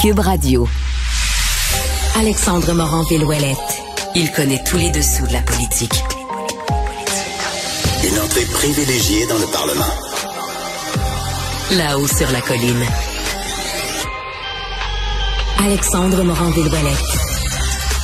Cube Radio. Alexandre Morin-Villouellette. Il connaît tous les dessous de la politique. Une entrée privilégiée dans le Parlement. Là-haut sur la colline. Alexandre Morin-Villouellette.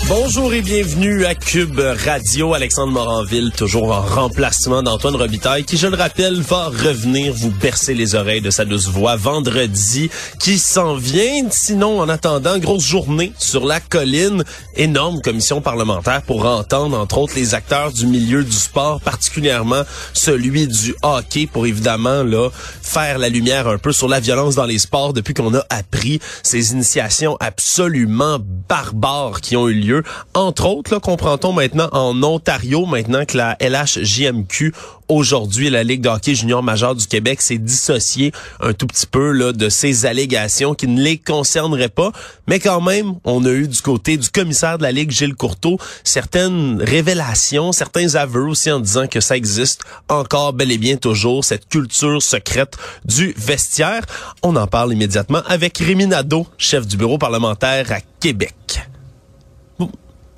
Bonjour et bienvenue à Cube Radio. Alexandre Moranville, toujours en remplacement d'Antoine Robitaille, qui, je le rappelle, va revenir vous bercer les oreilles de sa douce voix vendredi, qui s'en vient. Sinon, en attendant, grosse journée sur la colline, énorme commission parlementaire pour entendre, entre autres, les acteurs du milieu du sport, particulièrement celui du hockey, pour évidemment, là, faire la lumière un peu sur la violence dans les sports depuis qu'on a appris ces initiations absolument barbares qui ont eu lieu entre autres, là, comprend-on maintenant en Ontario, maintenant que la LHJMQ aujourd'hui, la Ligue de hockey junior majeur du Québec s'est dissociée un tout petit peu de ces allégations qui ne les concerneraient pas. Mais quand même, on a eu du côté du commissaire de la Ligue, Gilles Courteau, certaines révélations, certains aveux aussi en disant que ça existe encore bel et bien toujours, cette culture secrète du vestiaire. On en parle immédiatement avec Rémi Nadeau, chef du bureau parlementaire à Québec.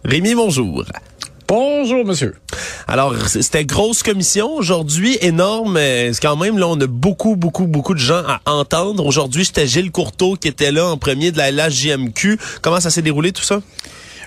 Rémi, bonjour. Bonjour, monsieur. Alors, c'était grosse commission aujourd'hui, énorme. C'est quand même, là, on a beaucoup, beaucoup, beaucoup de gens à entendre. Aujourd'hui, c'était Gilles Courteau qui était là en premier de la LHJMQ. Comment ça s'est déroulé tout ça?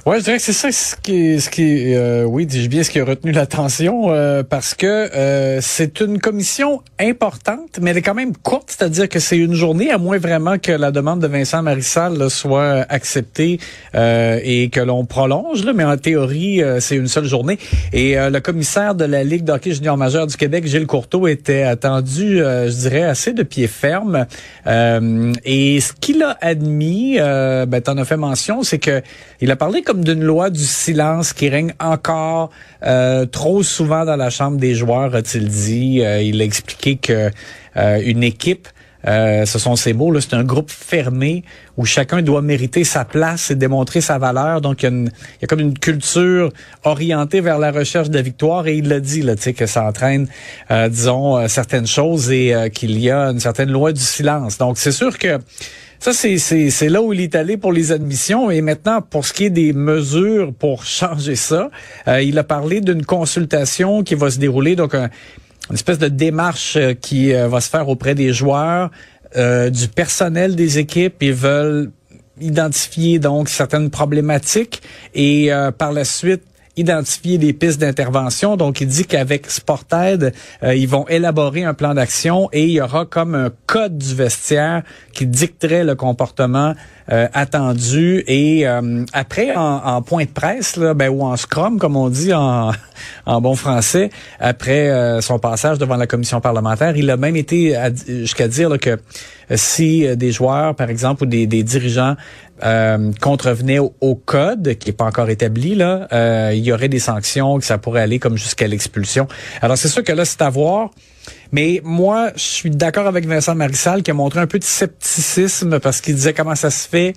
Ouais, je dirais que c'est ça ce qui, ce qui, euh, oui, dis-je bien, ce qui a retenu l'attention, euh, parce que euh, c'est une commission importante, mais elle est quand même courte, c'est-à-dire que c'est une journée, à moins vraiment que la demande de Vincent Marissal soit acceptée et que l'on prolonge, là, mais en théorie, c'est une seule journée. Et le commissaire de la Ligue d'hockey junior majeur du Québec, Gilles Courteau, était attendu, je dirais, assez de pied ferme. et ce qu'il a admis, ben, t'en as fait mention, c'est que il a parlé comme d'une loi du silence qui règne encore euh, trop souvent dans la chambre des joueurs, a-t-il dit. Euh, il a expliqué que euh, une équipe ce sont ces mots, c'est un groupe fermé où chacun doit mériter sa place et démontrer sa valeur. Donc, il y a, comme une culture orientée vers la recherche de victoire et il l'a dit, là, que ça entraîne, disons, certaines choses et qu'il y a une certaine loi du silence. Donc, c'est sûr que ça, c'est là où il est allé pour les admissions. Et maintenant, pour ce qui est des mesures pour changer ça, euh, il a parlé d'une consultation qui va se dérouler, donc une espèce de démarche euh, qui euh, va se faire auprès des joueurs, du personnel des équipes. Ils veulent identifier donc certaines problématiques et par la suite identifier des pistes d'intervention. Donc, il dit qu'avec Sported, euh, ils vont élaborer un plan d'action et il y aura comme un code du vestiaire qui dicterait le comportement euh, attendu. Et euh, après, en, point de presse, là, ben, ou en scrum, comme on dit en, en bon français, après son passage devant la commission parlementaire, il a même été jusqu'à dire que si des joueurs, par exemple, ou des, des dirigeants euh, contrevenaient au, code, qui n'est pas encore établi, là, euh, il y aurait des sanctions, que ça pourrait aller comme jusqu'à l'expulsion. Alors c'est sûr que là, c'est à voir. Mais moi, je suis d'accord avec Vincent Marissal qui a montré un peu de scepticisme parce qu'il disait comment ça se fait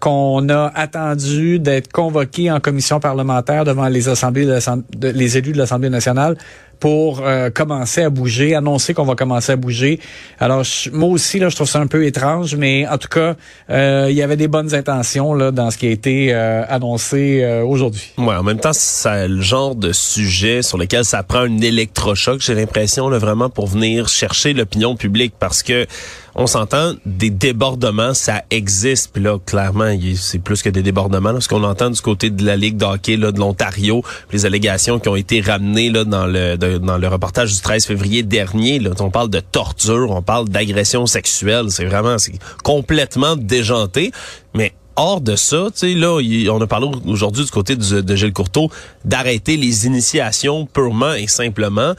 qu'on a attendu d'être convoqué en commission parlementaire devant les assemblées les élus de l'Assemblée nationale pour euh, commencer à bouger, annoncer qu'on va commencer à bouger. Alors moi aussi là, je trouve ça un peu étrange, mais en tout cas, euh, il y avait des bonnes intentions là dans ce qui a été euh, annoncé aujourd'hui. Ouais, en même temps, c'est le genre de sujet sur lequel ça prend un électrochoc, j'ai l'impression là vraiment pour venir chercher l'opinion publique parce que on s'entend, des débordements, ça existe. Puis là, clairement, c'est plus que des débordements. ce qu'on entend du côté de la Ligue d'hockey de l'Ontario, les allégations qui ont été ramenées là, dans, le, dans le reportage du 13 février dernier, là, on parle de torture, on parle d'agression sexuelle. C'est vraiment complètement déjanté. Mais hors de ça, tu sais, là, on a parlé aujourd'hui du côté de Gilles Courteau d'arrêter les initiations purement et simplement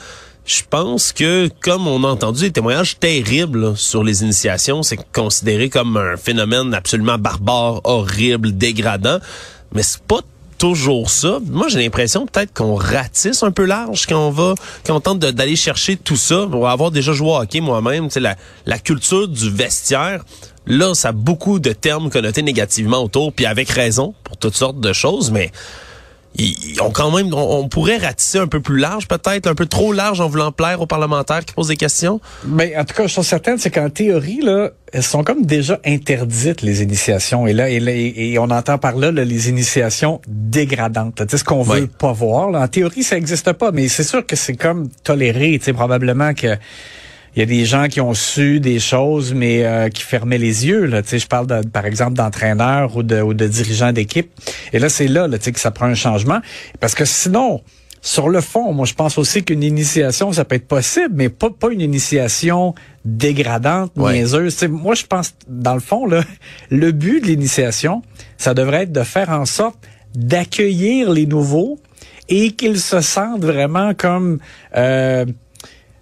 je pense que, comme on a entendu des témoignages terribles sur les initiations, c'est considéré comme un phénomène absolument barbare, horrible, dégradant. Mais c'est pas toujours ça. Moi, j'ai l'impression peut-être qu'on ratisse un peu large quand on va, quand on tente d'aller chercher tout ça. On va avoir déjà joué au hockey moi-même. La, la culture du vestiaire, là, ça a beaucoup de termes connotés négativement autour, puis avec raison pour toutes sortes de choses, mais ils ont quand même, on, pourrait ratisser un peu plus large peut-être, un peu trop large en voulant plaire aux parlementaires qui posent des questions? Mais ben, en tout cas, je suis certaine, c'est qu'en théorie, là, elles sont comme déjà interdites, les initiations. Et là, et, on entend par là, les initiations dégradantes. C'est ce qu'on veut pas voir. En théorie, ça n'existe pas, mais c'est sûr que c'est comme toléré, tu sais, probablement que il y a des gens qui ont su des choses, mais euh, qui fermaient les yeux. Là. je parle, de, par exemple, d'entraîneurs ou de, ou de dirigeants d'équipe. Et là, c'est là, là que ça prend un changement. Parce que sinon, sur le fond, moi, je pense aussi qu'une initiation, ça peut être possible, mais pas, pas une initiation dégradante, niaiseuse. moi, je pense, dans le fond, là, le but de l'initiation, ça devrait être de faire en sorte d'accueillir les nouveaux et qu'ils se sentent vraiment comme... Euh,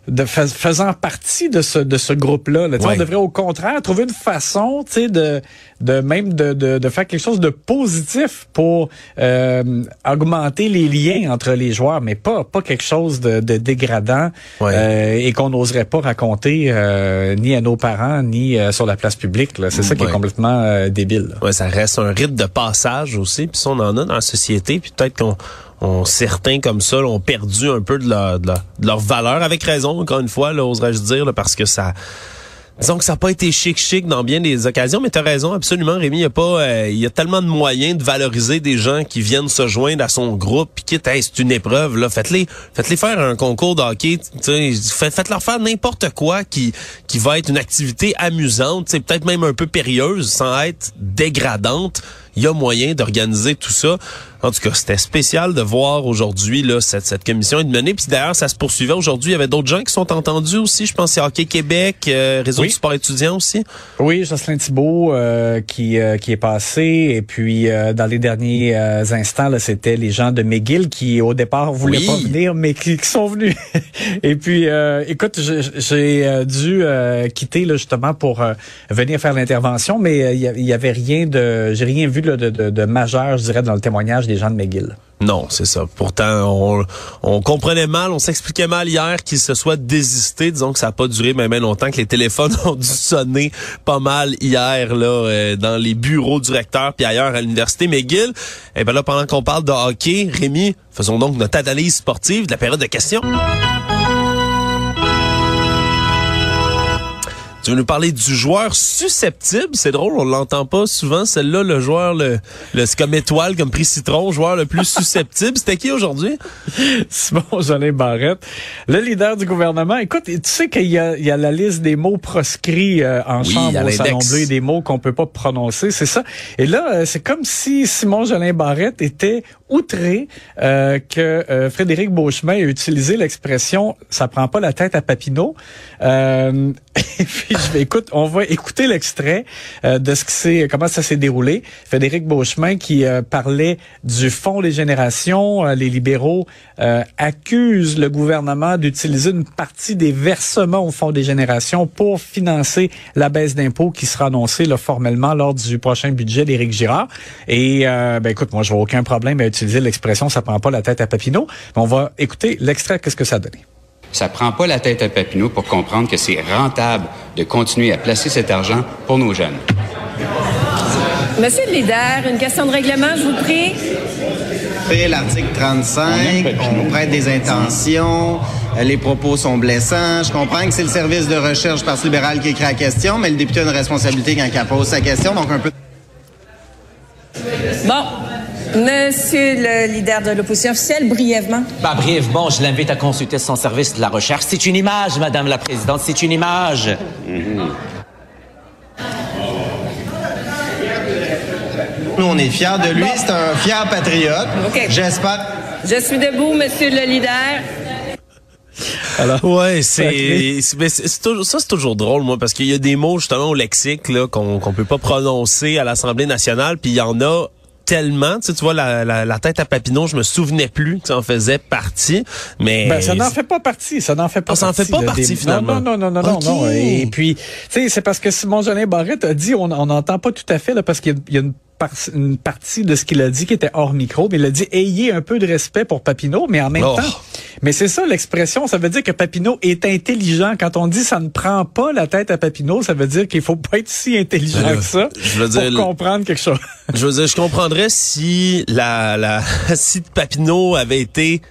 de faisant partie de ce de ce groupe-là. Là. On devrait au contraire trouver une façon, tu sais, de de même de, de, de, faire quelque chose de positif pour euh, augmenter les liens entre les joueurs, mais pas pas quelque chose de, de dégradant euh, et qu'on n'oserait pas raconter euh, ni à nos parents ni euh, sur la place publique. C'est ça qui est complètement euh, débile. Ouais, ça reste un rite de passage aussi, puis ça on en a dans la société, puis peut-être qu'on certains comme ça ont perdu un peu de leur, valeur, avec raison, encore une fois, oserais-je dire, parce que ça disons que ça n'a pas été chic chic dans bien des occasions, mais tu raison, absolument, Rémi, il y a euh, y a tellement de moyens de valoriser des gens qui viennent se joindre à son groupe, puis quitte c'est une épreuve, là, faites-les faites-les faire un concours de hockey, faites-leur faire n'importe quoi qui qui va être une activité amusante, peut-être même un peu périlleuse sans être dégradante il y a moyen d'organiser tout ça. En tout cas, c'était spécial de voir aujourd'hui là cette, cette commission être menée. Puis d'ailleurs, ça se poursuivait aujourd'hui. Il y avait d'autres gens qui sont entendus aussi. Je pense c'est Hockey Québec, euh, Réseau du sport étudiant aussi. Oui, Jocelyn Thibault euh, qui euh, qui est passé. Et puis dans les derniers instants, là, c'était les gens de McGill qui au départ voulaient pas venir, mais qui, sont venus. et puis, écoute, j'ai dû quitter là, justement pour venir faire l'intervention, mais il y, avait rien de, j'ai rien vu de, majeur, je dirais, dans le témoignage des gens de McGill. Non, c'est ça. Pourtant, on, comprenait mal, on s'expliquait mal hier qu'il se soit désisté. Disons que ça n'a pas duré même longtemps, que les téléphones ont dû sonner pas mal hier là euh, dans les bureaux du recteur puis ailleurs à l'université McGill. Et eh ben là, pendant qu'on parle de hockey, Rémi, faisons donc notre analyse sportive de la période de questions. Tu veux nous parler du joueur susceptible? C'est drôle, on l'entend pas souvent. Celle-là, le joueur, le, le c'est comme étoile, comme prix citron, joueur le plus susceptible. C'était qui aujourd'hui? Simon Jolin Barrette, le leader du gouvernement. Écoute, tu sais qu'il y a, il y a la liste des mots proscrits euh, en chambre au Salon Bleu, des mots qu'on peut pas prononcer, c'est ça? Et là, euh, c'est comme si Simon Jolin Barrette était outré euh, que Frédéric Beauchemin ait utilisé l'expression « ça prend pas la tête à Papineau et puis je vais écoute, on va écouter l'extrait euh, de ce que c'est, comment ça s'est déroulé. Frédéric Beauchemin qui euh, parlait du fonds des générations. Euh, les libéraux accusent le gouvernement d'utiliser une partie des versements au fonds des générations pour financer la baisse d'impôts qui sera annoncée là, formellement lors du prochain budget d'Éric Girard. Et ben écoute, moi je vois aucun problème à utiliser l'expression ça prend pas la tête à Papineau. On va écouter l'extrait. Qu'est-ce que ça a donné? Ça prend pas la tête à Papineau pour comprendre que c'est rentable de continuer à placer cet argent pour nos jeunes. Monsieur le leader, une question de règlement, je vous prie. L'article 35, on prête des intentions, les propos sont blessants. Je comprends que c'est le service de recherche Parti libéral qui écrit la question, mais le député a une responsabilité quand il pose sa question, donc un peu... Bon, Monsieur le leader de l'opposition officielle, brièvement. Bah, brièvement, je l'invite à consulter son service de la recherche. C'est une image, Madame la Présidente, c'est une image. Nous, on est fiers de lui. C'est un fier patriote. J'espère. Je suis debout, Monsieur le leader. Alors, ouais, c'est, ça c'est toujours drôle moi parce qu'il y a des mots justement au lexique là qu'on qu'on peut pas prononcer à l'Assemblée nationale puis il y en a tellement. Tu, sais, tu vois, la, la, tête à Papineau, je me souvenais plus que ça en faisait partie. Mais ben, ça n'en fait pas partie. Ça n'en fait pas. Ah, ça n'en fait pas partie finalement. Non, non, non, non, non, Et puis, tu sais, c'est parce que Simon Jolin Barrette a dit, on n'entend pas tout à fait là, parce qu'il y, a une une partie de ce qu'il a dit qui était hors micro, mais il a dit ayez un peu de respect pour Papineau, mais en même Oh. temps, mais c'est ça l'expression, ça veut dire que Papineau est intelligent. Quand on dit ça ne prend pas la tête à Papineau, ça veut dire qu'il faut pas être si intelligent Ben que ça je veux pour dire- comprendre quelque chose. Je veux dire, je comprendrais si la, la si Papineau avait été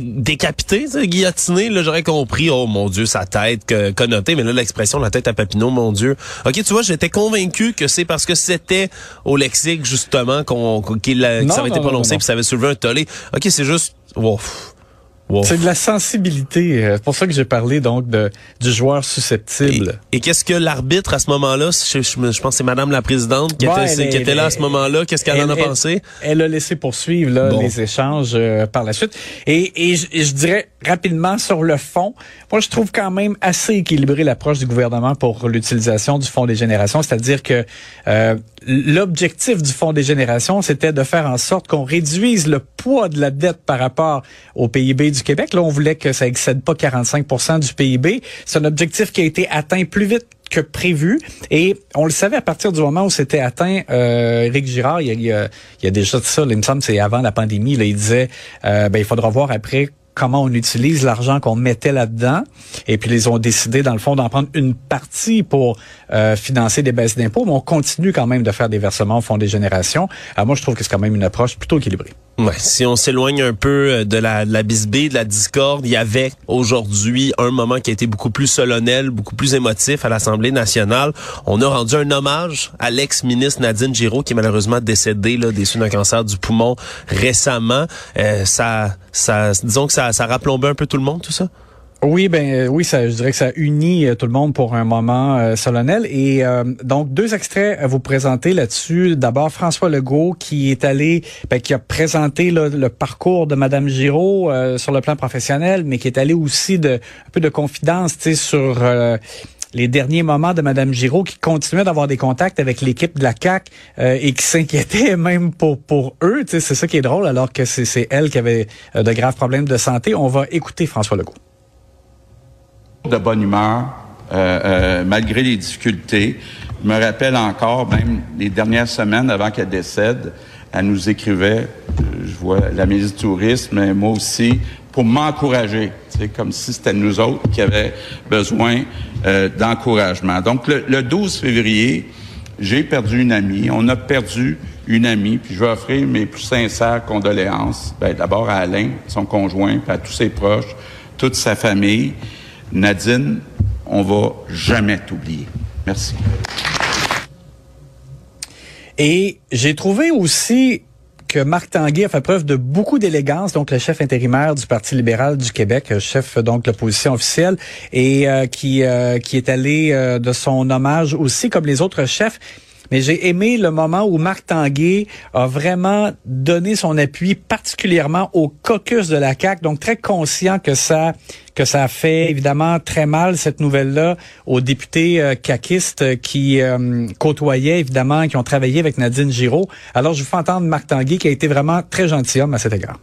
décapité, guillotiné, là, j'aurais compris, oh mon Dieu, sa tête que- connotée, mais là, l'expression, la tête à Papineau, mon Dieu. OK, tu vois, j'étais convaincu que c'est parce que c'était au lexique, justement, qu'on, qu'on- qu'il a- que Non, ça avait été non, non, prononcé, non. puis ça avait soulevé un tollé. OK, c'est juste, wow. Wow. C'est de la sensibilité. euh, C'est pour ça que j'ai parlé donc de du joueur susceptible. Et, et qu'est-ce que l'arbitre à ce moment-là, je, je- je pense que c'est Madame la présidente qui, Ouais, était, elle est- qui était là à ce moment-là, qu'est-ce qu'elle en a Elle- pensé? Elle a laissé poursuivre là, Bon. les échanges euh, par la suite. Et, et, je- et je dirais rapidement sur le fond, moi je trouve quand même assez équilibré l'approche du gouvernement pour l'utilisation du Fonds des générations. C'est-à-dire que euh, l'objectif du Fonds des générations, c'était de faire en sorte qu'on réduise le poids de la dette par rapport au PIB du Québec. Là, on voulait que ça excède pas 45% du PIB. C'est un objectif qui a été atteint plus vite que prévu. Et on le savait à partir du moment où c'était atteint. Euh, Éric Girard, il y a, il y a- déjà ça, il me semble, c'est avant la pandémie. Là, il disait, euh, ben, il faudra voir après comment on utilise l'argent qu'on mettait là-dedans. Et puis, ils ont décidé, dans le fond, d'en prendre une partie pour euh, financer des baisses d'impôts, mais on continue quand même de faire des versements au Fonds des générations. Alors moi, je trouve que c'est quand même une approche plutôt équilibrée. Ouais, si on s'éloigne un peu euh, de la, de la bisbée, de la discorde, il y avait aujourd'hui un moment qui a été beaucoup plus solennel, beaucoup plus émotif à l'Assemblée nationale. On a rendu un hommage à l'ex-ministre Nadine Giraud qui est malheureusement décédée là, des d'un cancer du poumon récemment. Euh, ça, ça, disons que ça, ça un peu tout le monde, tout ça? Oui, ben euh, oui, ça, je dirais que ça unit euh, tout le monde pour un moment euh, solennel. Et euh, donc deux extraits à vous présenter là-dessus. D'abord François Legault qui est allé, ben, qui a présenté le parcours de Madame Giraud euh, sur le plan professionnel, mais qui est allé aussi de un peu de confidence, tu sur les derniers moments de Madame Giraud qui continuait d'avoir des contacts avec l'équipe de la CAC et qui s'inquiétait même pour pour eux. C'est ça qui est drôle, alors que c'est elle qui avait de graves problèmes de santé. On va écouter François Legault. De bonne humeur, euh, euh, malgré les difficultés. Je me rappelle encore, même les dernières semaines avant qu'elle décède, elle nous écrivait, euh, je vois la ministre du Tourisme, mais moi aussi, pour m'encourager. C'est comme si c'était nous autres qui avions besoin d'encouragement. Donc, le, le 12 février, j'ai perdu une amie. On a perdu une amie. Puis je veux offrir mes plus sincères condoléances. Ben, D'abord à Alain, son conjoint, puis à tous ses proches, toute sa famille. Nadine, on va jamais t'oublier. Merci. Et j'ai trouvé aussi que Marc Tanguay a fait preuve de beaucoup d'élégance, donc le chef intérimaire du Parti libéral du Québec, euh, chef donc de l'opposition officielle, et euh, qui euh, qui est allé euh, de son hommage aussi comme les autres chefs. Mais j'ai aimé le moment où Marc Tanguay a vraiment donné son appui particulièrement au caucus de la CAQ, donc très conscient que ça que ça fait évidemment très mal cette nouvelle-là aux députés euh, caquistes euh, qui euh, côtoyaient évidemment, qui ont travaillé avec Nadine Giraud. Alors je vous fais entendre Marc Tanguay qui a été vraiment très gentilhomme à cet égard.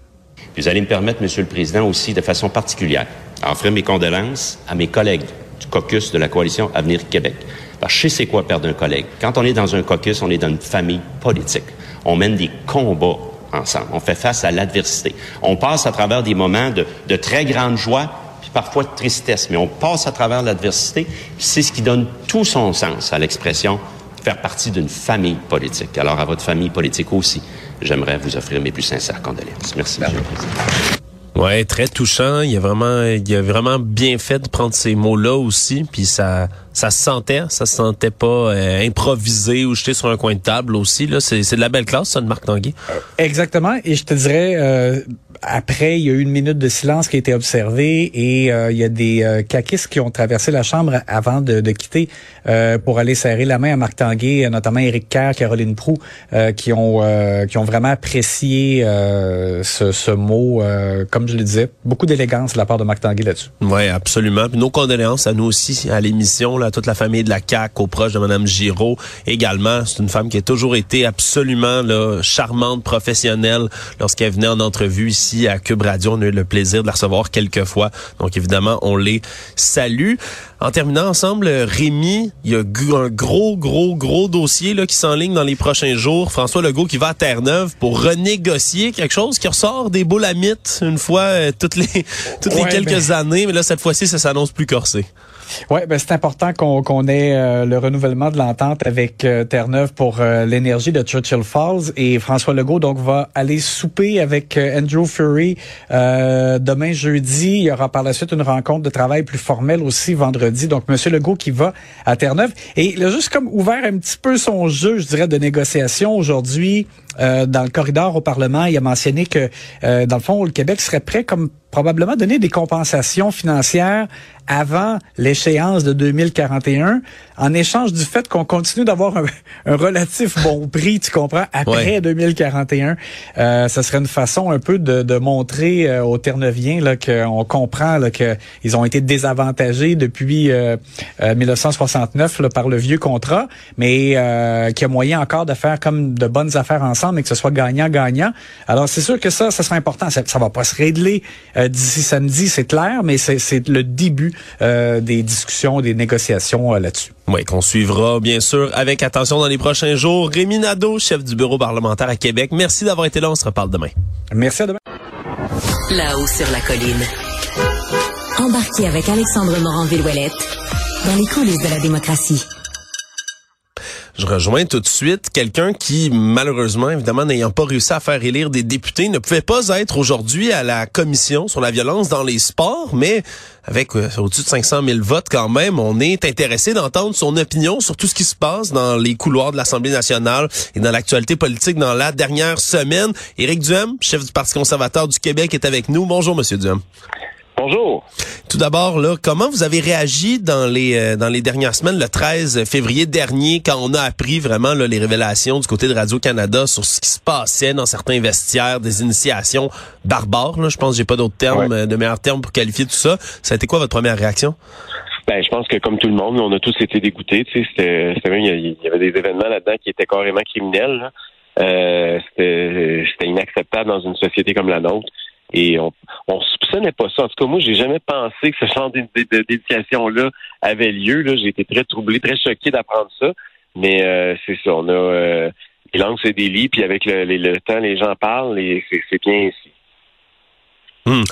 Vous allez me permettre, Monsieur le Président, aussi de façon particulière, à offrir mes condoléances à mes collègues du caucus de la coalition Avenir Québec. Parce que je sais c'est quoi perdre un collègue. Quand on est dans un caucus, on est dans une famille politique. On mène des combats ensemble. On fait face à l'adversité. On passe à travers des moments de, très grande joie, puis parfois de tristesse, mais on passe à travers l'adversité. C'est ce qui donne tout son sens à l'expression faire partie d'une famille politique. Alors à votre famille politique aussi, j'aimerais vous offrir mes plus sincères condoléances. Merci, Monsieur le Président. Ouais, très touchant. Il a vraiment, il a vraiment bien fait de prendre ces mots-là aussi. Puis ça, ça se sentait, ça se sentait pas euh, improvisé ou jeté sur un coin de table aussi. Là, c'est, c'est de la belle classe, ça, de Marc Tanguay. Exactement. Et je te dirais, euh, après, il y a eu une minute de silence qui a été observée et euh, il y a des euh, caquistes qui ont traversé la chambre avant de, de quitter euh, pour aller serrer la main à Marc Tanguay, notamment Éric Kerr, Caroline Prou, euh, qui ont euh, qui ont vraiment apprécié euh, ce, ce mot, euh, je le disais, beaucoup d'élégance de la part de Marc Tanguay là-dessus. Oui, absolument. Puis nos condoléances à nous aussi, à l'émission, à toute la famille de la CAQ, aux proches de Mme Giraud également. C'est une femme qui a toujours été absolument là, charmante, professionnelle. Lorsqu'elle venait en entrevue ici à Cube Radio, on a eu le plaisir de la recevoir quelques fois. Donc évidemment, on les salue. En terminant ensemble, Rémi, il y a un gros, gros, gros dossier là, qui s'enligne dans les prochains jours. François Legault qui va à Terre-Neuve pour renégocier quelque chose qui ressort des boules à mythe une fois euh, toutes les toutes les quelques années. Mais là, cette fois-ci, ça s'annonce plus corsé. Oui, ben c'est important qu'on ait euh, le renouvellement de l'entente avec euh, Terre-Neuve pour euh, l'énergie de Churchill Falls et François Legault donc va aller souper avec Andrew Fury demain jeudi. Il y aura par la suite une rencontre de travail plus formelle aussi vendredi. Donc Monsieur Legault qui va à Terre-Neuve et il a juste comme ouvert un petit peu son jeu, je dirais, de négociation aujourd'hui. Dans le corridor au Parlement, il a mentionné que, dans le fond, le Québec serait prêt comme probablement donner des compensations financières avant l'échéance de 2041, en échange du fait qu'on continue d'avoir un, relatif bon prix, tu comprends, après 2041. Euh, ça serait une façon un peu de, de montrer euh, aux Terre-Neuviens là qu'on comprend là, qu'ils ont été désavantagés depuis euh, 1969 euh, là, par le vieux contrat, mais euh, qu'il y a moyen encore de faire comme de bonnes affaires ensemble et que ce soit gagnant-gagnant. Alors c'est sûr que ça, ça sera important. Ça, ça va pas se régler d'ici samedi, c'est clair, mais c'est le début euh, des discussions, des négociations euh, là-dessus. Oui, qu'on suivra bien sûr avec attention dans les prochains jours. Rémi Nadeau, chef du bureau parlementaire à Québec. Merci d'avoir été là. On se reparle demain. Merci à demain. Là-haut sur la colline. Embarqué avec Alexandre Morin-Villouellette dans les coulisses de la démocratie. Je rejoins tout de suite quelqu'un qui, malheureusement, évidemment, n'ayant pas réussi à faire élire des députés, ne pouvait pas être aujourd'hui à la commission sur la violence dans les sports, mais avec euh, au-dessus de 500 000 votes quand même, on est intéressé d'entendre son opinion sur tout ce qui se passe dans les couloirs de l'Assemblée nationale et dans l'actualité politique dans la dernière semaine. Éric Duhem, chef du Parti conservateur du Québec, est avec nous. Bonjour, Monsieur Duhem. Bonjour. Tout d'abord, là, comment vous avez réagi dans les euh, dans les dernières semaines, le 13 février dernier, quand on a appris vraiment là, les révélations du côté de Radio Canada sur ce qui se passait dans certains vestiaires, des initiations barbares. Là, je pense que j'ai pas d'autres termes, euh, de meilleurs termes pour qualifier tout ça. Ça a été quoi votre première réaction? Ben, je pense que comme tout le monde, on a tous été dégoûtés. Tu sais, c'était, même il y avait des événements là-dedans qui étaient carrément criminels. Euh, c'était, c'était inacceptable dans une société comme la nôtre. Et on, on soupçonnait pas ça. En tout cas, moi, j'ai jamais pensé que ce genre d'éducation-là avait lieu. Là. J'ai été très troublé, très choqué d'apprendre ça. Mais euh, c'est ça, on a euh, les langues, c'est des lits, puis avec le, temps, les gens parlent et c'est bien ici. Hmm.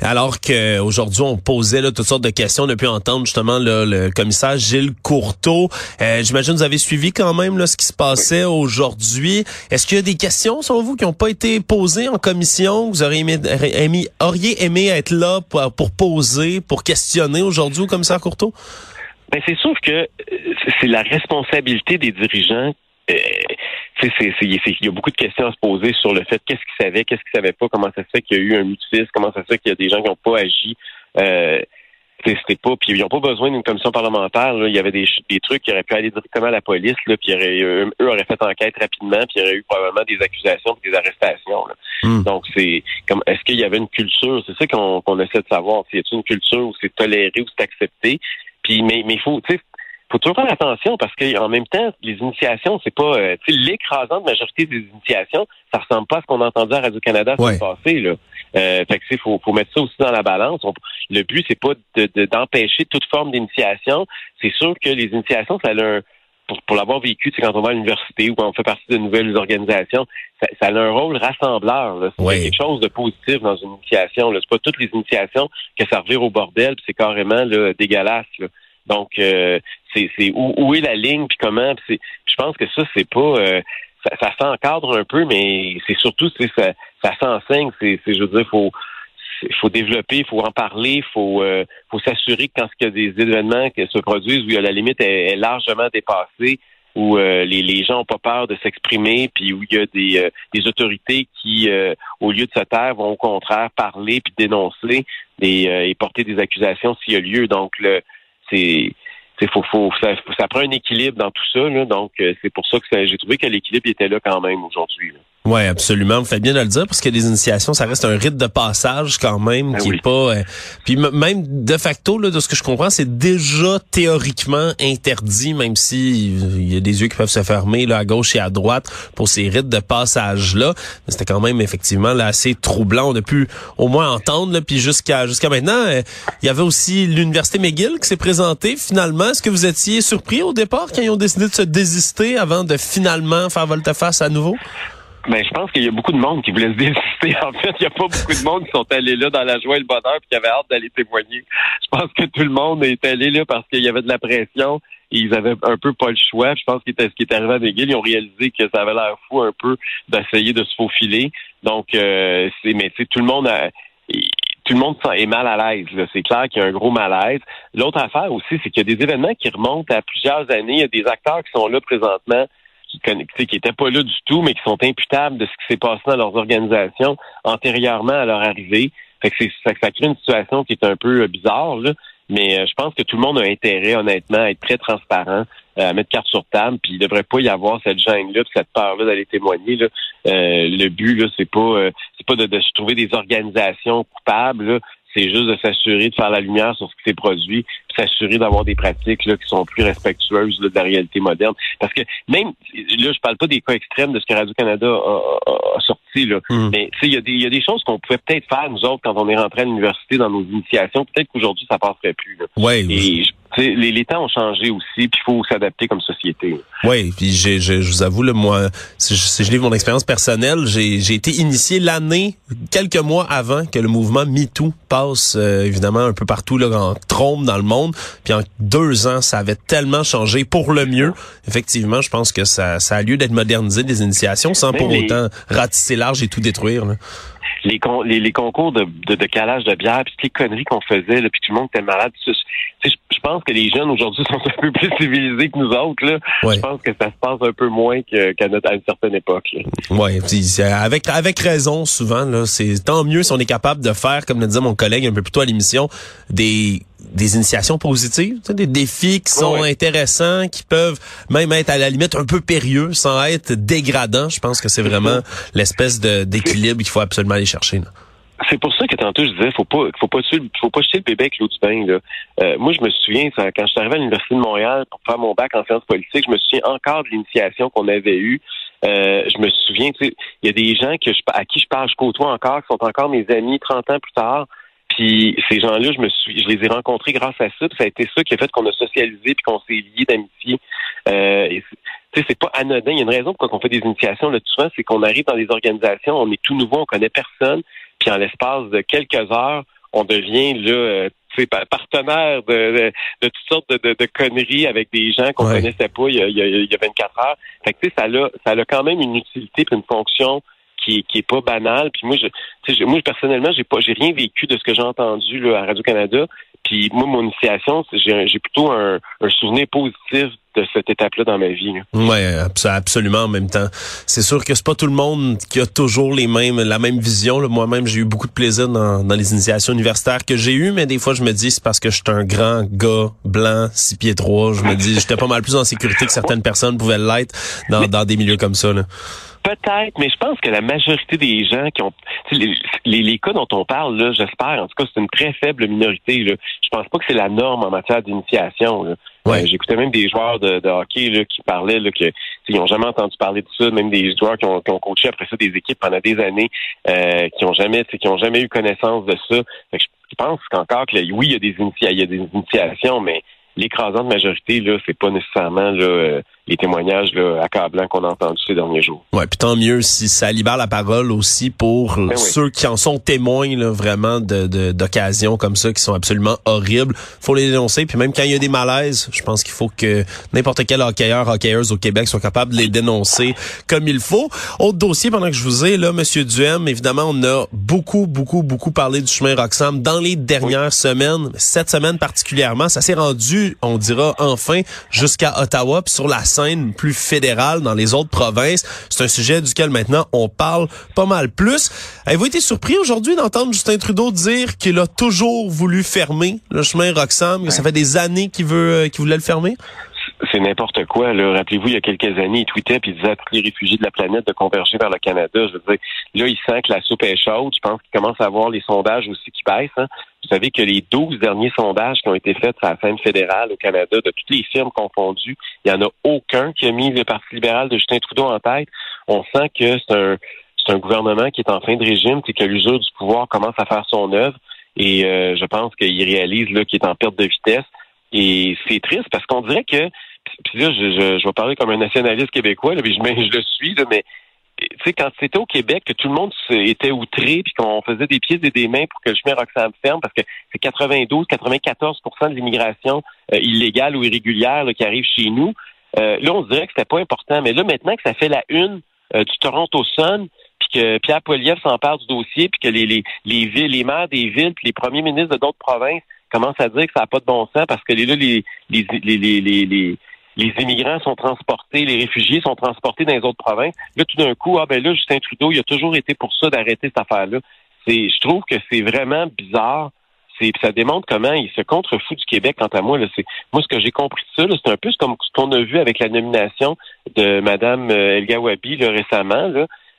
Alors qu'aujourd'hui, on posait là, toutes sortes de questions depuis entendre justement le commissaire Gilles Courteau. Euh, J'imagine que vous avez suivi quand même là, ce qui se passait aujourd'hui. Est-ce qu'il y a des questions, selon vous, qui n'ont pas été posées en commission? Vous auriez aimé, aimé, auriez aimé être là pour, pour poser, pour questionner aujourd'hui au commissaire Courteau? Ben, c'est sûr que euh, c'est la responsabilité des dirigeants euh, il y a beaucoup de questions à se poser sur le fait qu'est-ce qu'ils savaient, qu'est-ce qu'ils savaient pas, comment ça se fait qu'il y a eu un mutisme, comment ça se fait qu'il y a des gens qui n'ont pas agi. Euh, c'était pas, puis ils n'ont pas besoin d'une commission parlementaire. Il y avait des, des, trucs qui auraient pu aller directement à la police, là, puis eux, auraient fait enquête rapidement, puis il y aurait eu probablement des accusations, des arrestations. Hmm. Donc c'est comme, est-ce qu'il y avait une culture? C'est ça qu'on essaie de savoir. Y a une culture où c'est toléré ou c'est accepté? Puis mais mais il faut, tu sais, faut toujours faire attention parce qu'en même temps, les initiations, c'est pas euh, l'écrasante majorité des initiations, ça ressemble pas à ce qu'on a entendu à Radio-Canada ouais. passé. Là. Euh, fait que faut, faut mettre ça aussi dans la balance. le but, c'est pas d'empêcher toute forme d'initiation. C'est sûr que les initiations, ça a un pour, l'avoir vécu, c'est quand on va à l'université ou quand on fait partie de nouvelles organisations, ça, a un rôle rassembleur. C'est quelque chose de positif dans une initiation. C'est pas toutes les initiations que ça revire au bordel, c'est carrément là, dégueulasse. Là. Donc, euh, c'est où, où, est la ligne, puis comment. je pense que ça, c'est pas. Euh, ça, ça s'encadre un peu, mais c'est surtout, ça, ça s'enseigne. C'est, je veux dire, faut il faut développer, il faut en parler, il faut, euh, faut s'assurer que quand il y a des événements qui se produisent où la limite est, largement dépassée, où les, les gens n'ont pas peur de s'exprimer, puis où il y a des, des autorités qui, au lieu de se taire, vont au contraire parler puis dénoncer et, et porter des accusations s'il y a lieu. Donc, le, c'est faut, faut, ça, ça, prend un équilibre dans tout ça. Là, donc, euh, c'est pour ça que j'ai trouvé que l'équilibre était là quand même aujourd'hui. Oui, absolument. Vous faites bien de le dire parce que les initiations, ça reste un rite de passage quand même Ben qui oui. est pas. euh, puis m- même de facto, là, de ce que je comprends, c'est déjà théoriquement interdit, même si il y a des yeux qui peuvent se fermer là à gauche et à droite pour ces rites de passage là. Mais C'était quand même effectivement là, assez troublant. On a pu au moins entendre. Là, puis jusqu'à jusqu'à maintenant, euh, il y avait aussi l'université McGill qui s'est présentée finalement. Est-ce que vous étiez surpris au départ quand ils ont décidé de se désister avant de finalement faire volte-face à nouveau? Ben, je pense qu'il y a beaucoup de monde qui voulait se désister. En fait, il n'y a pas beaucoup de monde qui sont allés là dans la joie et le bonheur puis qui avaient hâte d'aller témoigner. Je pense que tout le monde est allé là parce qu'il y avait de la pression et ils avaient un peu pas le choix. Je pense que ce qui est arrivé à McGill, ils ont réalisé que ça avait l'air fou un peu d'essayer de se faufiler. Donc, euh, c'est, mais tu tout le monde a, tout le monde est mal à l'aise. C'est clair qu'il y a un gros malaise. L'autre affaire aussi, c'est qu'il y a des événements qui remontent à plusieurs années. Il y a des acteurs qui sont là présentement qui conna- tu sais, qui étaient pas là du tout, mais qui sont imputables de ce qui s'est passé dans leurs organisations antérieurement à leur arrivée. Fait que ça, ça crée une situation qui est un peu euh, bizarre, là. Mais euh, je pense que tout le monde a intérêt, honnêtement, à être très transparent, euh, à mettre carte sur table, puis il devrait pas y avoir cette gêne-là, cette peur-là d'aller témoigner. Là. Euh, le but, c'est pas euh, c'est pas de, de se trouver des organisations coupables. C'est juste de s'assurer de faire la lumière sur ce qui s'est produit, s'assurer d'avoir des pratiques là, qui sont plus respectueuses là, de la réalité moderne. Parce que même là, je parle pas des cas extrêmes de ce que Radio-Canada a, a- a sorti, là. mais tu sais, il y, a des- il y a des choses qu'on pouvait peut-être faire, nous autres, quand on est rentré à l'université dans nos initiations. Peut-être qu'aujourd'hui, ça passerait plus. Là. Ouais. Et je- tu sais, les, les temps ont changé aussi, puis il faut s'adapter comme société. Oui, puis j'ai, j'ai- je vous avoue, là, moi, si je, si je livre mon expérience personnelle, j'ai, j'ai été initié l'année, quelques mois avant que le mouvement MeToo passe, euh, évidemment, un peu partout là, en trombe dans le monde. Puis en deux ans, ça avait tellement changé pour le mieux. Effectivement, je pense que ça, ça a lieu d'être modernisé des initiations sans Mais pour les- autant ratisser large et tout détruire. Là. les, con- les, les concours de, de, de calage de bière, puis toutes les conneries qu'on faisait, là, puis tout le monde était malade. Tu sais, Je, je- je pense que les jeunes aujourd'hui sont un peu plus civilisés que nous autres. Là. Ouais. Je pense que ça se passe un peu moins qu'à notre, à une certaine époque. c'est avec avec raison souvent là, c'est tant mieux si on est capable de faire comme le disait mon collègue un peu plus tôt à l'émission des des initiations positives, des défis qui sont Ouais. intéressants, qui peuvent même être à la limite un peu périlleux sans être dégradants. Je pense que c'est vraiment l'espèce de d'équilibre qu'il faut absolument aller chercher. là. C'est pour ça que je disais, faut pas, faut pas tuer, jeter le bébé avec l'eau du bain. Euh, moi, je me souviens, quand je suis arrivé à l'université de Montréal pour faire mon bac en sciences politiques, je me souviens encore de l'initiation qu'on avait eue. Euh, je me souviens, il y a des gens à qui je parle, je côtoie encore, qui sont encore mes amis 30 ans plus tard. Puis ces gens-là, je les ai rencontrés grâce à ça. Puis ça a été ça qui a fait qu'on a socialisé puis qu'on s'est liés d'amitié. Euh, c'est pas anodin. Il y a une raison pourquoi on fait des initiations là souvent, c'est qu'on arrive dans des organisations, on est tout nouveau, on connaît personne, puis en l'espace de quelques heures, on devient là, euh, partenaire de, de, de toutes sortes de, conneries avec des gens qu'on Ouais. connaissait pas il y, a, il, y a, il y a 24 heures. Fait que ça a, ça a quand même une utilité puis une fonction qui, qui est pas banale. Puis moi, je, moi personnellement, j'ai pas, j'ai rien vécu de ce que j'ai entendu là, à Radio Canada. Puis moi, mon initiation, c'est- j'ai, plutôt un, un souvenir positif de cette étape-là dans ma vie. abso- absolument en même temps. C'est sûr que c'est pas tout le monde qui a toujours les mêmes la même vision. Moi-même, j'ai eu beaucoup de plaisir dans, dans les initiations universitaires que j'ai eues, mais des fois je me dis c'est parce que je suis un grand gars blanc, six pieds trois. Je me dis j'étais pas mal plus en sécurité que certaines personnes pouvaient l'être dans, dans des milieux comme ça. Là. Peut-être, mais je pense que la majorité des gens qui ont les, les, les cas dont on parle, là, j'espère, en tout cas, c'est une très faible minorité. Là. Je pense pas que c'est la norme en matière d'initiation. là. Ouais. Euh, J'écoutais même des joueurs de, de hockey là, qui parlaient là, que ils n'ont jamais entendu parler de ça, même des joueurs qui ont, qui ont coaché après ça des équipes pendant des années, euh, qui ont jamais, tu sais, qui ont jamais eu connaissance de ça. Fait que je pense qu'encore que là, oui, il y a des il y a des initiations, mais l'écrasante majorité, là, c'est pas nécessairement là, euh, les témoignages là, accablants qu'on a entendus ces derniers jours. Ouais, puis tant mieux si ça libère la parole aussi pour oui. ceux qui en sont témoins là, vraiment de de- d'occasions comme ça qui sont absolument horribles. Faut les dénoncer. Puis même quand il y a des malaises, je pense qu'il faut que n'importe quel hockeyeur, hockeyeuse au Québec soit capable de les dénoncer comme il faut. Autre dossier pendant que je vous ai là, Monsieur Duhem, évidemment, on a beaucoup, beaucoup, beaucoup parlé du chemin Roxham dans les dernières semaines. Cette semaine particulièrement, ça s'est rendu, on dira enfin, jusqu'à Ottawa, puis sur la scène plus fédérale dans les autres provinces. C'est un sujet duquel maintenant on parle pas mal plus. Avez-vous été surpris aujourd'hui d'entendre Justin Trudeau dire qu'il a toujours voulu fermer le chemin Roxham, que ça fait des années qu'il veut, euh, qu'il voulait le fermer? C'est n'importe quoi. Rappelez-vous, il y a quelques années, il tweetait puis il disait à tous les réfugiés de la planète de converger vers le Canada. Je veux dire, là, il sent que la soupe est chaude. Je pense qu'il commence à voir les sondages aussi qui baissent. Hein. Vous savez que les 12 derniers sondages qui ont été faits sur la scène fédérale au Canada, de toutes les firmes confondues, il n'y en a aucun qui a mis le Parti libéral de Justin Trudeau en tête. On sent que c'est un, un gouvernement qui est en fin de régime, c'est que l'usure du pouvoir commence à faire son œuvre. Et euh, je pense qu'il réalise qu'il est en perte de vitesse. Et c'est triste parce qu'on dirait que, puis là, je, vais parler comme un nationaliste québécois, puis je, le suis, mais tu sais, quand c'était au Québec, que tout le monde était outré, puis qu'on faisait des pieds et des mains pour que le chemin Roxham ferme, parce que c'est 92, 94% de l'immigration euh, illégale ou irrégulière qui arrive chez nous. Euh, là, on dirait que c'était pas important. Mais là, maintenant que ça fait la une euh, du Toronto Sun, puis que Pierre Poilievre s'empare du dossier, puis que les villes, les maires des villes, puis les premiers ministres de d'autres provinces commencent à dire que ça n'a pas de bon sens parce que là, les, les, les, les, les les immigrants sont transportés, les réfugiés sont transportés dans les autres provinces. Là, tout d'un coup, ah ben là, Justin Trudeau, il a toujours été pour ça d'arrêter cette affaire-là. C'est, je trouve que c'est vraiment bizarre. C'est, ça démontre comment il se contrefout du Québec. Quant à moi, là, c'est moi ce que j'ai compris de ça, c'est un peu comme ce qu'on a vu avec la nomination de euh, El Gawabi là, récemment.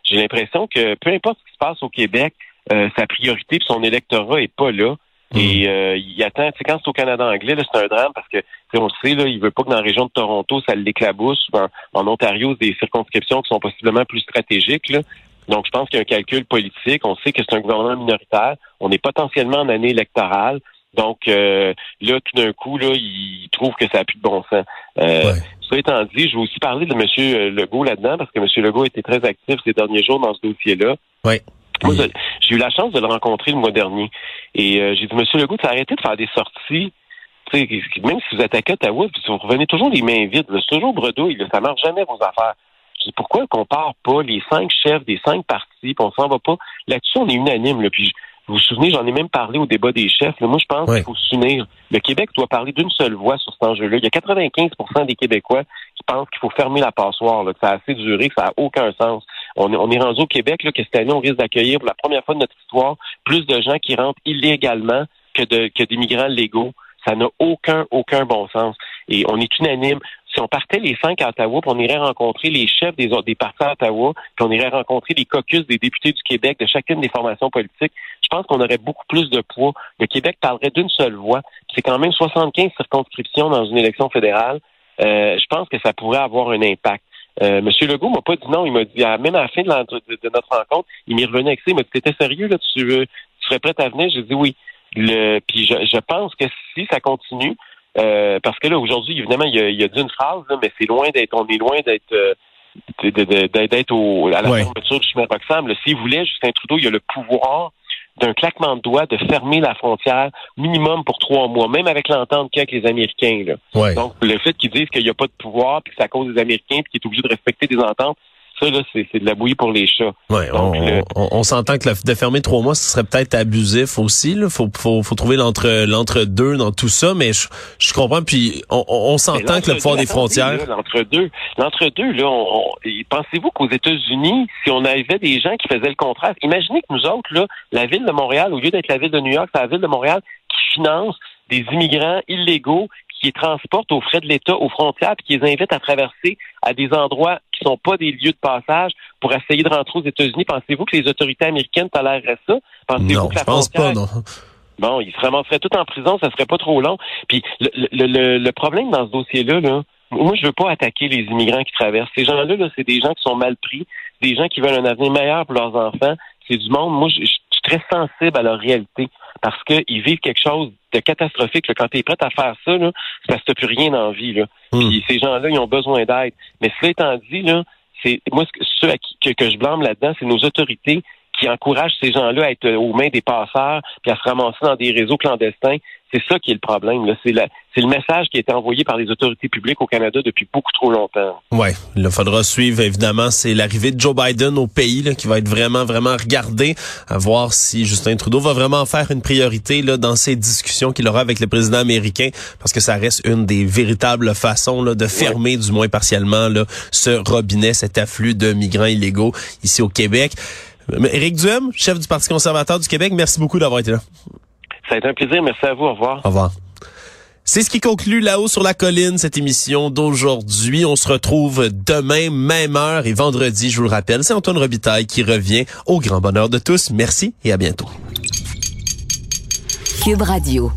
J'ai l'impression que peu importe ce qui se passe au Québec, euh, sa priorité et son électorat est pas là. Et euh, il attend, tu sais, quand c'est au Canada anglais, c'est un drame parce que on le sait, là, il veut pas que dans la région de Toronto, ça l'éclabousse. En, en Ontario, des circonscriptions qui sont possiblement plus stratégiques. Là. Donc, je pense qu'il y a un calcul politique. On sait que c'est un gouvernement minoritaire. On est potentiellement en année électorale. Donc, euh, là, tout d'un coup, là, il trouve que ça n'a plus de bon sens. Euh, Ça étant dit, je vais aussi parler de M. Legault là-dedans, parce que M. Legault a été très actif ces derniers jours dans ce dossier-là. Oui. Moi, j'ai eu la chance de le rencontrer le mois dernier. Et euh, j'ai dit, Monsieur Legault, arrêté de faire des sorties. même si vous attaquez Ottawa, vous revenez toujours les mains vides. C'est toujours bredouille. Là, ça marche jamais vos affaires. Je dis, pourquoi qu'on part pas les cinq chefs des cinq partis, puis on s'en va pas? Là-dessus, on est unanime. Là, puis vous vous souvenez, j'en ai même parlé au débat des chefs. moi, je pense qu'il faut s'unir. Le Québec doit parler d'une seule voix sur cet enjeu-là. Il y a 95% des Québécois qui pensent qu'il faut fermer la passoire, là, que ça a assez duré, que ça n'a aucun sens. On on est rendu au Québec là, que cette année, on risque d'accueillir pour la première fois de notre histoire plus de gens qui rentrent illégalement que de que d'immigrants légaux. Ça n'a aucun, aucun bon sens. Et on est unanime. Si on partait les cinq à Ottawa, puis on irait rencontrer les chefs des, des partis à Ottawa, puis on irait rencontrer les caucus des députés du Québec de chacune des formations politiques, je pense qu'on aurait beaucoup plus de poids. Le Québec parlerait d'une seule voix. C'est quand même 75 circonscriptions dans une élection fédérale. Euh, je pense que ça pourrait avoir un impact. Euh, Monsieur Legault m'a pas dit non. Il m'a dit, même à la fin de, notre rencontre, il m'est revenu avec ça. Il m'a dit, t'étais sérieux, là, tu, tu serais prêt à venir? J'ai dit oui. Le, puis je, pense que si ça continue, euh, parce que là, aujourd'hui, évidemment, il y a, il y a d'une phrase, là, mais c'est loin d'être, on est loin d'être, euh, d'être au, à la fermeture du chemin Roxham. S'il voulait, Justin Trudeau, il a le pouvoir d'un claquement de doigts de fermer la frontière minimum pour trois mois, même avec l'entente qu'il y a avec les Américains. Là. Donc, le fait qu'ils disent qu'il n'y a pas de pouvoir, puis que c'est à cause des Américains, puis qu'il est obligé de respecter des ententes, ça, là, c'est, de la bouillie pour les chats. Ouais, on, s'entend que de fermer trois mois, ce serait peut-être abusif aussi. Il faut, faut, faut trouver l'entre, l'entre-deux dans tout ça, mais je, je comprends. Puis on, s'entend que le pouvoir des frontières... L'entre-deux, l'entre-deux, là, on, pensez-vous qu'aux États-Unis, si on avait des gens qui faisaient le contraire, imaginez que nous autres, là, la ville de Montréal, au lieu d'être la ville de New York, c'est la ville de Montréal qui finance des immigrants illégaux qui les transportent aux frais de l'État aux frontières puis qui les invitent à traverser à des endroits qui sont pas des lieux de passage pour essayer de rentrer aux États-Unis. Pensez-vous que les autorités américaines toléreraient ça? Pensez-vous que la pense pas, non. Bon, ils se ramasseraient tout en prison, ça serait pas trop long. Puis le, le, le, problème dans ce dossier-là, là, moi, je veux pas attaquer les immigrants qui traversent. Ces gens-là, -là, c'est des gens qui sont mal pris, des gens qui veulent un avenir meilleur pour leurs enfants. C'est du monde. Moi, je, je suis très sensible à leur réalité parce qu'ils vivent quelque chose de catastrophique. Quand tu es prêt à faire ça, là, c'est parce que tu plus rien en vie. Là. Hmm. Puis ces gens-là, ils ont besoin d'aide. Mais cela étant dit, là, c'est moi ce à qui, que, que je blâme là-dedans, c'est nos autorités qui encouragent ces gens-là à être aux mains des passeurs puis à se ramasser dans des réseaux clandestins c'est ça qui est le problème. C'est, le message qui a été envoyé par les autorités publiques au Canada depuis beaucoup trop longtemps. Oui, il faudra suivre, évidemment, c'est l'arrivée de Joe Biden au pays là, qui va être vraiment, vraiment regardé, à voir si Justin Trudeau va vraiment faire une priorité là, dans ces discussions qu'il aura avec le président américain, parce que ça reste une des véritables façons là, de fermer, du moins partiellement, là, ce robinet, cet afflux de migrants illégaux ici au Québec. Éric Duhem, chef du Parti conservateur du Québec, merci beaucoup d'avoir été là. Ça a été un plaisir. Merci à vous. Au revoir. Au revoir. C'est ce qui conclut là-haut sur la colline, cette émission d'aujourd'hui. On se retrouve demain, même heure et vendredi, je vous le rappelle. C'est Antoine Robitaille qui revient au grand bonheur de tous. Merci et à bientôt. Cube Radio.